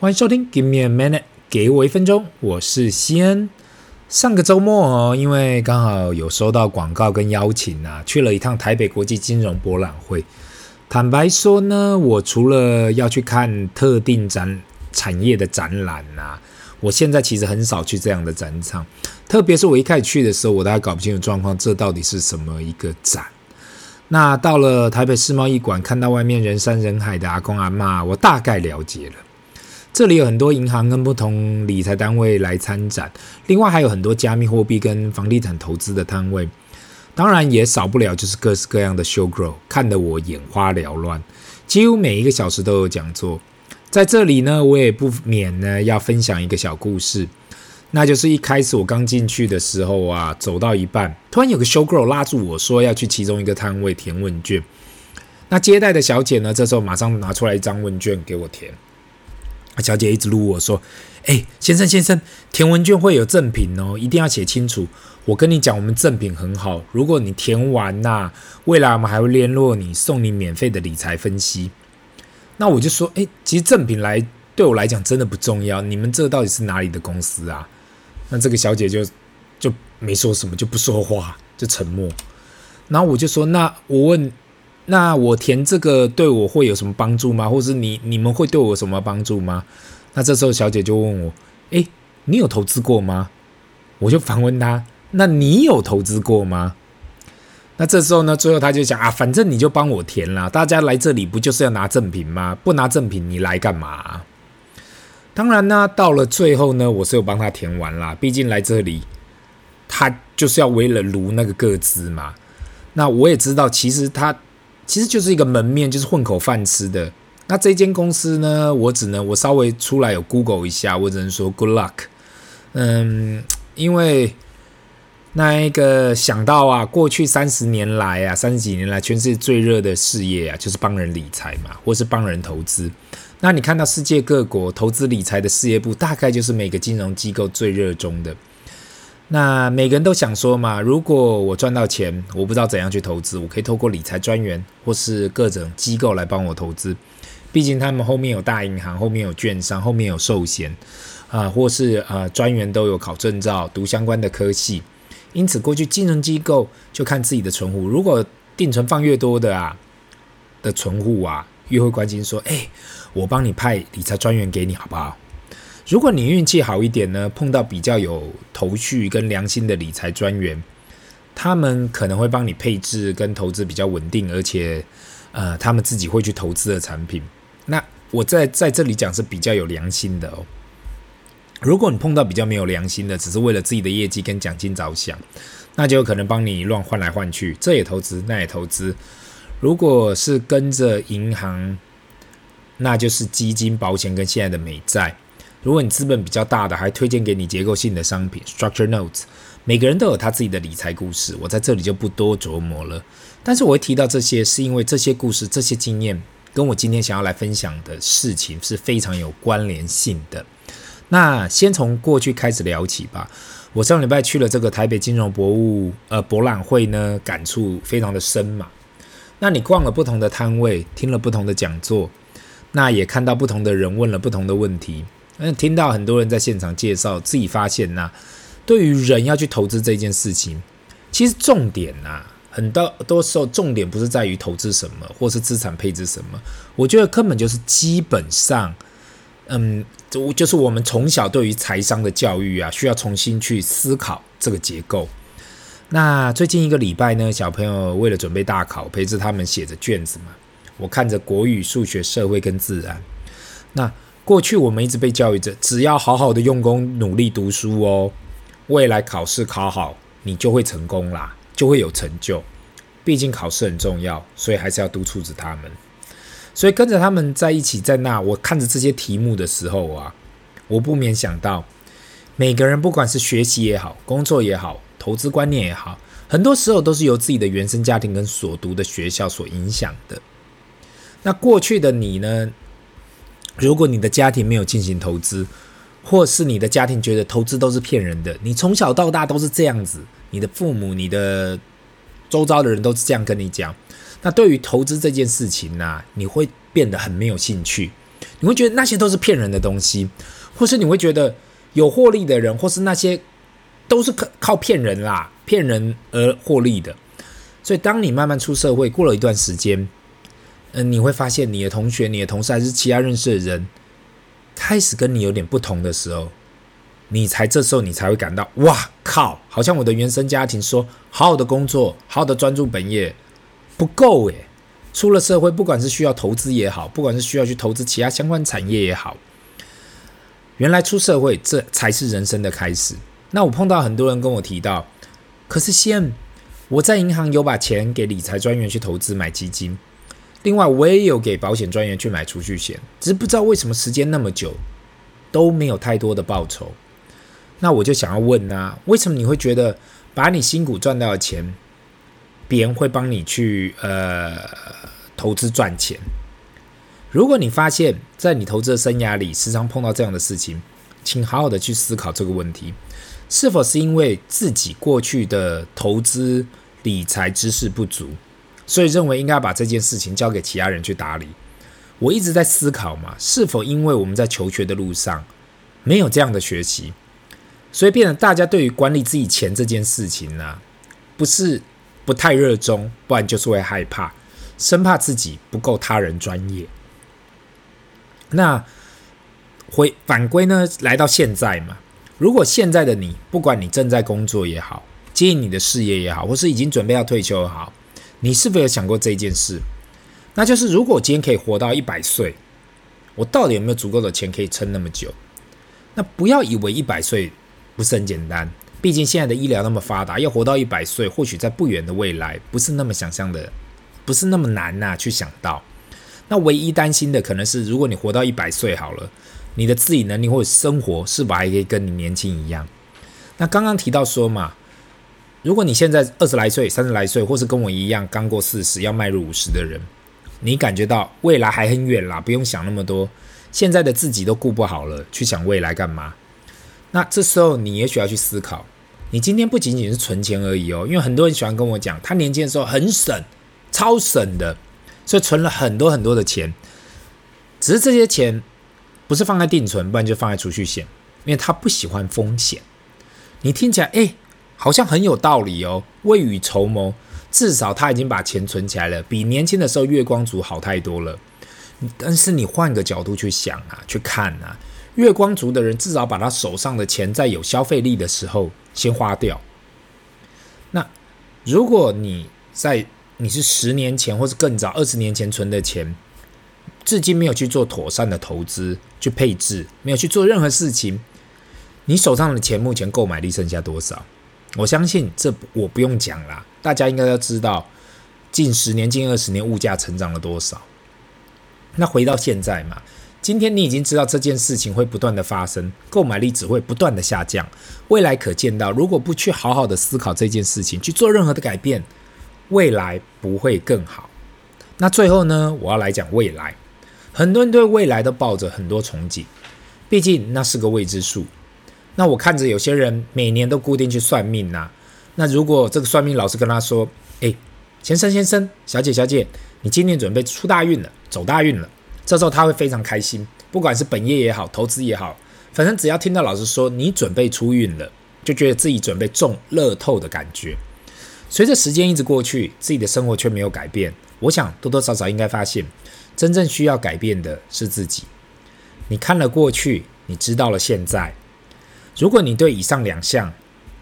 欢迎收听 Give me a minute，给我一分钟，我是西恩。上个周末哦，因为刚好有收到广告跟邀请啊，去了一趟台北国际金融博览会。坦白说呢，我除了要去看特定展产业的展览啊，我现在其实很少去这样的展场。特别是我一开始去的时候，我都还搞不清楚状况，这到底是什么一个展？那到了台北世贸易馆，看到外面人山人海的阿公阿嬷，我大概了解了。这里有很多银行跟不同理财单位来参展，另外还有很多加密货币跟房地产投资的摊位，当然也少不了就是各式各样的 show girl，看得我眼花缭乱。几乎每一个小时都有讲座，在这里呢，我也不免呢要分享一个小故事，那就是一开始我刚进去的时候啊，走到一半，突然有个 show girl 拉住我说要去其中一个摊位填问卷，那接待的小姐呢，这时候马上拿出来一张问卷给我填。小姐一直撸我说：“哎，先生先生，填问卷会有赠品哦，一定要写清楚。我跟你讲，我们赠品很好，如果你填完呐，未来我们还会联络你，送你免费的理财分析。”那我就说：“哎，其实赠品来对我来讲真的不重要。你们这到底是哪里的公司啊？”那这个小姐就就没说什么，就不说话，就沉默。然后我就说：“那我问。”那我填这个对我会有什么帮助吗？或是你你们会对我有什么帮助吗？那这时候小姐就问我：“诶，你有投资过吗？”我就反问她：“那你有投资过吗？”那这时候呢，最后她就讲：“啊，反正你就帮我填啦，大家来这里不就是要拿赠品吗？不拿赠品你来干嘛？”当然呢，到了最后呢，我是有帮她填完啦，毕竟来这里，她就是要为了卢那个个资嘛。那我也知道，其实她。其实就是一个门面，就是混口饭吃的。那这间公司呢，我只能我稍微出来有 Google 一下，我只能说 Good luck。嗯，因为那一个想到啊，过去三十年来啊，三十几年来，全世界最热的事业啊，就是帮人理财嘛，或是帮人投资。那你看到世界各国投资理财的事业部，大概就是每个金融机构最热衷的。那每个人都想说嘛，如果我赚到钱，我不知道怎样去投资，我可以透过理财专员或是各种机构来帮我投资。毕竟他们后面有大银行，后面有券商，后面有寿险，啊、或是、呃、专员都有考证照，读相关的科系。因此，过去金融机构就看自己的存户，如果定存放越多的啊的存户啊，越会关心说，哎，我帮你派理财专员给你好不好？如果你运气好一点呢，碰到比较有头绪跟良心的理财专员，他们可能会帮你配置跟投资比较稳定，而且，呃，他们自己会去投资的产品。那我在在这里讲是比较有良心的哦。如果你碰到比较没有良心的，只是为了自己的业绩跟奖金着想，那就有可能帮你乱换来换去，这也投资，那也投资。如果是跟着银行，那就是基金、保险跟现在的美债。如果你资本比较大的，还推荐给你结构性的商品 （structure notes）。每个人都有他自己的理财故事，我在这里就不多琢磨了。但是我会提到这些，是因为这些故事、这些经验，跟我今天想要来分享的事情是非常有关联性的。那先从过去开始聊起吧。我上礼拜去了这个台北金融博物呃博览会呢，感触非常的深嘛。那你逛了不同的摊位，听了不同的讲座，那也看到不同的人问了不同的问题。嗯，听到很多人在现场介绍，自己发现呐，对于人要去投资这件事情，其实重点呐，很多多时候重点不是在于投资什么，或是资产配置什么，我觉得根本就是基本上，嗯，就就是我们从小对于财商的教育啊，需要重新去思考这个结构。那最近一个礼拜呢，小朋友为了准备大考，陪着他们写着卷子嘛，我看着国语、数学、社会跟自然，那。过去我们一直被教育着，只要好好的用功努力读书哦，未来考试考好，你就会成功啦，就会有成就。毕竟考试很重要，所以还是要督促着他们。所以跟着他们在一起，在那我看着这些题目的时候啊，我不免想到，每个人不管是学习也好，工作也好，投资观念也好，很多时候都是由自己的原生家庭跟所读的学校所影响的。那过去的你呢？如果你的家庭没有进行投资，或是你的家庭觉得投资都是骗人的，你从小到大都是这样子，你的父母、你的周遭的人都是这样跟你讲，那对于投资这件事情呢、你会变得很没有兴趣，你会觉得那些都是骗人的东西，或是你会觉得有获利的人，或是那些都是靠靠骗人啦，骗人而获利的。所以，当你慢慢出社会，过了一段时间，嗯、你会发现你的同学、你的同事还是其他认识的人，开始跟你有点不同的时候，你才这时候你才会感到，哇靠！好像我的原生家庭说，好好的工作，好好的专注本业，不够诶。出了社会，不管是需要投资也好，不管是需要去投资其他相关产业也好，原来出社会这才是人生的开始。那我碰到很多人跟我提到，可是先。我在银行有把钱给理财专员去投资买基金，另外我也有给保险专员去买储蓄险，只是不知道为什么时间那么久都没有太多的报酬。那我就想要问啊，为什么你会觉得把你辛苦赚到的钱，别人会帮你去呃投资赚钱？如果你发现，在你投资的生涯里时常碰到这样的事情，请好好的去思考这个问题。是否是因为自己过去的投资理财知识不足，所以认为应该把这件事情交给其他人去打理？我一直在思考嘛，是否因为我们在求学的路上没有这样的学习，所以变得大家对于管理自己钱这件事情呢、不是不太热衷，不然就是会害怕，生怕自己不够他人专业。那回反归呢，来到现在嘛。如果现在的你，不管你正在工作也好，经营你的事业也好，或是已经准备要退休也好，你是否有想过这件事？那就是如果我今天可以活到一百岁，我到底有没有足够的钱可以撑那么久？那不要以为一百岁不是很简单，毕竟现在的医疗那么发达，要活到一百岁，或许在不远的未来不是那么想象的，不是那么难呐、去想到。那唯一担心的可能是，如果你活到一百岁好了。你的自理能力或者生活是否还可以跟你年轻一样？那刚刚提到说嘛，如果你现在二十来岁、三十来岁，或是跟我一样刚过四十要迈入五十的人，你感觉到未来还很远啦，不用想那么多。现在的自己都顾不好了，去想未来干嘛？那这时候你也许要去思考，你今天不仅仅是存钱而已哦，因为很多人喜欢跟我讲，他年轻的时候很省，超省的，所以存了很多很多的钱，只是这些钱。不是放在定存，不然就放在储蓄险，因为他不喜欢风险。你听起来，哎，好像很有道理哦。未雨绸缪，至少他已经把钱存起来了，比年轻的时候月光族好太多了。但是你换个角度去想啊，去看啊，月光族的人至少把他手上的钱在有消费力的时候先花掉。那如果你在你是十年前或是更早二十年前存的钱，至今没有去做妥善的投资，去配置，没有去做任何事情，你手上的钱目前购买力剩下多少？我相信这我不用讲啦，大家应该要知道，近十年、近二十年物价成长了多少。那回到现在嘛，今天你已经知道这件事情会不断的发生，购买力只会不断的下降，未来可见到，如果不去好好的思考这件事情，去做任何的改变，未来不会更好。那最后呢，我要来讲未来。很多人对未来都抱着很多憧憬，毕竟那是个未知数。那我看着有些人每年都固定去算命呐、那如果这个算命老师跟他说：“哎，先生先生，小姐小姐，你今年准备出大运了，走大运了。”这时候他会非常开心，不管是本业也好，投资也好，反正只要听到老师说你准备出运了，就觉得自己准备中乐透的感觉。随着时间一直过去，自己的生活却没有改变。我想多多少少应该发现。真正需要改变的是自己。你看了过去，你知道了现在。如果你对以上两项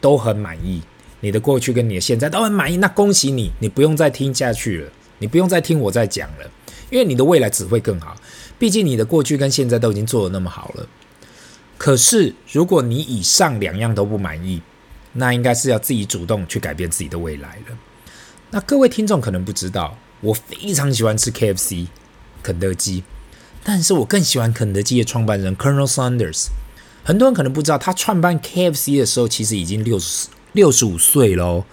都很满意，你的过去跟你的现在都很满意，那恭喜你，你不用再听下去了，你不用再听我再讲了，因为你的未来只会更好。毕竟你的过去跟现在都已经做得那么好了。可是，如果你以上两样都不满意，那应该是要自己主动去改变自己的未来了。那各位听众可能不知道，我非常喜欢吃 KFC。肯德基，但是我更喜欢肯德基的创办人 Colonel Sanders。很多人可能不知道，他创办 KFC 的时候，其实已经六十六十五岁喽。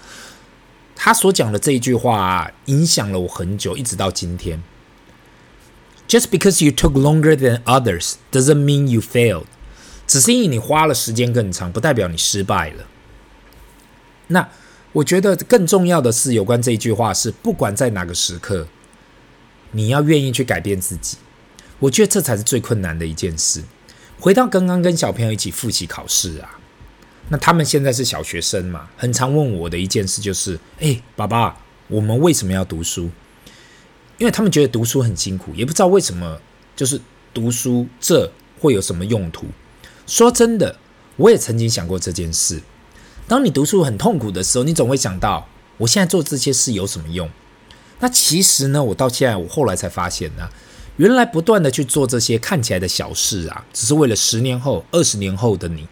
他所讲的这一句话啊，影响了我很久，一直到今天。Just because you took longer than others doesn't mean you failed。只是因为你花了时间更长，不代表你失败了。那我觉得更重要的是，有关这一句话是，不管在哪个时刻。你要愿意去改变自己。我觉得这才是最困难的一件事。回到刚刚跟小朋友一起复习考试啊，那他们现在是小学生嘛，很常问我的一件事就是：哎，爸爸，我们为什么要读书？因为他们觉得读书很辛苦，也不知道为什么，就是读书这会有什么用途。说真的，我也曾经想过这件事。当你读书很痛苦的时候，你总会想到，我现在做这些事有什么用？那其实呢，我到现在，我后来才发现呢，原来不断的去做这些看起来的小事啊，只是为了十年后、二十年后的你，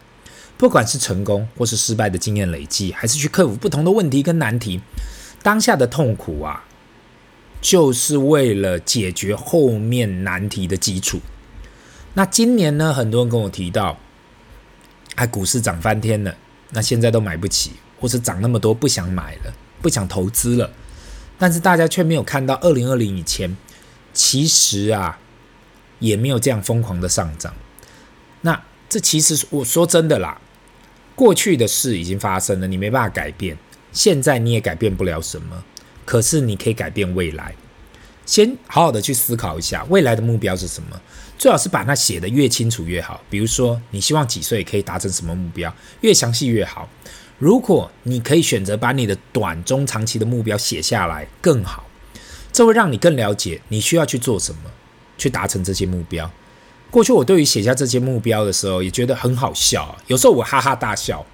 不管是成功或是失败的经验累积，还是去克服不同的问题跟难题，当下的痛苦啊。就是为了解决后面难题的基础。那今年呢，很多人跟我提到，哎，股市涨翻天了，那现在都买不起，或是涨那么多不想买了，不想投资了。但是大家却没有看到，二零二零以前，其实啊，也没有这样疯狂的上涨。那这其实我说真的啦，过去的事已经发生了，你没办法改变，现在你也改变不了什么。可是你可以改变未来，先好好的去思考一下未来的目标是什么，最好是把它写得越清楚越好。比如说，你希望几岁可以达成什么目标，越详细越好。如果你可以选择把你的短、中、长期的目标写下来，更好，这会让你更了解你需要去做什么，去达成这些目标。过去我对于写下这些目标的时候，也觉得很好笑，有时候我哈哈大笑。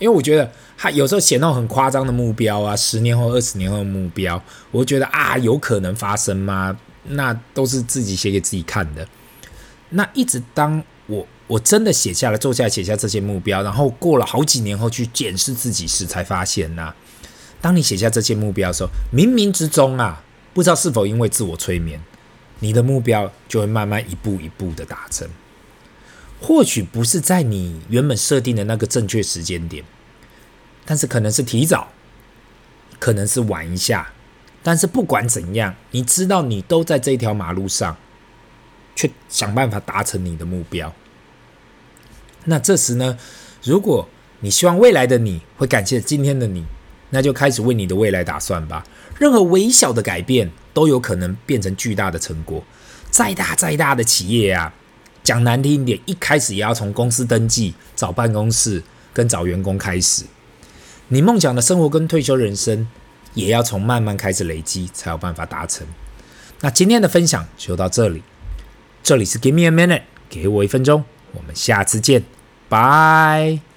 因为我觉得他有时候写那种很夸张的目标啊，十年后、二十年后的目标，我觉得啊，有可能发生吗？那都是自己写给自己看的。那一直当我我真的写下来、坐下来写下这些目标，然后过了好几年后去检视自己时，才发现呐、当你写下这些目标的时候，冥冥之中啊，不知道是否因为自我催眠，你的目标就会慢慢一步一步的达成。或许不是在你原本设定的那个正确时间点，但是可能是提早，可能是晚一下，但是不管怎样，你知道你都在这条马路上，去想办法达成你的目标。那这时呢，如果你希望未来的你会感谢今天的你，那就开始为你的未来打算吧。任何微小的改变都有可能变成巨大的成果。再大再大的企业啊。讲难听一点，一开始也要从公司登记、找办公室跟找员工开始。你梦想的生活跟退休人生，也要从慢慢开始累积，才有办法达成。那今天的分享就到这里，这里是 Give me a minute，给我一分钟，我们下次见，拜。